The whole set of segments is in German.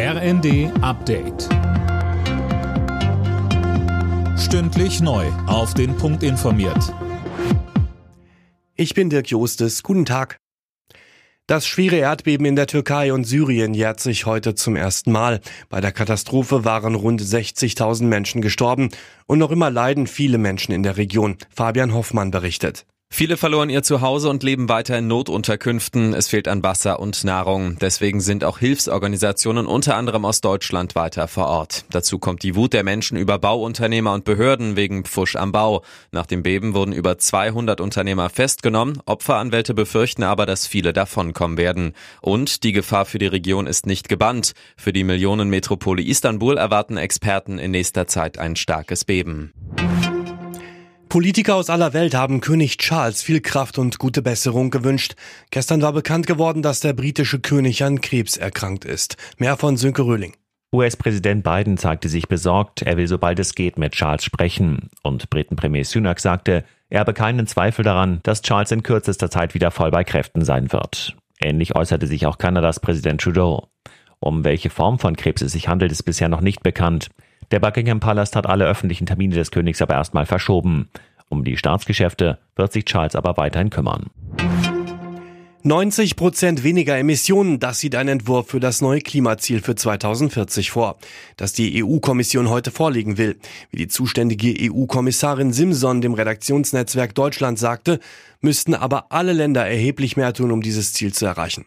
RND Update. Stündlich neu. Auf den Punkt informiert. Ich bin Dirk Jostes. Guten Tag. Das schwere Erdbeben in der Türkei und Syrien jährt sich heute zum ersten Mal. Bei der Katastrophe waren rund 60.000 Menschen gestorben und noch immer leiden viele Menschen in der Region. Fabian Hoffmann berichtet. Viele verloren ihr Zuhause und leben weiter in Notunterkünften. Es fehlt an Wasser und Nahrung. Deswegen sind auch Hilfsorganisationen unter anderem aus Deutschland weiter vor Ort. Dazu kommt die Wut der Menschen über Bauunternehmer und Behörden wegen Pfusch am Bau. Nach dem Beben wurden über 200 Unternehmer festgenommen. Opferanwälte befürchten aber, dass viele davonkommen werden. Und die Gefahr für die Region ist nicht gebannt. Für die Millionenmetropole Istanbul erwarten Experten in nächster Zeit ein starkes Beben. Politiker aus aller Welt haben König Charles viel Kraft und gute Besserung gewünscht. Gestern war bekannt geworden, dass der britische König an Krebs erkrankt ist. Mehr von Sönke Röhling. US-Präsident Biden zeigte sich besorgt, er will sobald es geht mit Charles sprechen. Und Briten-Premier Sunak sagte, er habe keinen Zweifel daran, dass Charles in kürzester Zeit wieder voll bei Kräften sein wird. Ähnlich äußerte sich auch Kanadas Präsident Trudeau. Um welche Form von Krebs es sich handelt, ist bisher noch nicht bekannt. Der Buckingham Palast hat alle öffentlichen Termine des Königs aber erstmal verschoben. Um die Staatsgeschäfte wird sich Charles aber weiterhin kümmern. 90 Prozent weniger Emissionen, das sieht ein Entwurf für das neue Klimaziel für 2040 vor, das die EU-Kommission heute vorlegen will. Wie die zuständige EU-Kommissarin Simson dem Redaktionsnetzwerk Deutschland sagte, müssten aber alle Länder erheblich mehr tun, um dieses Ziel zu erreichen.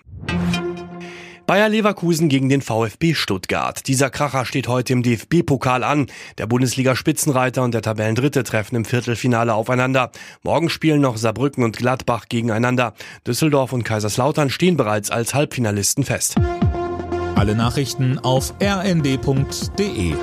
Bayer Leverkusen gegen den VfB Stuttgart. Dieser Kracher steht heute im DFB-Pokal an. Der Bundesliga-Spitzenreiter und der Tabellendritte treffen im Viertelfinale aufeinander. Morgen spielen noch Saarbrücken und Gladbach gegeneinander. Düsseldorf und Kaiserslautern stehen bereits als Halbfinalisten fest. Alle Nachrichten auf rnd.de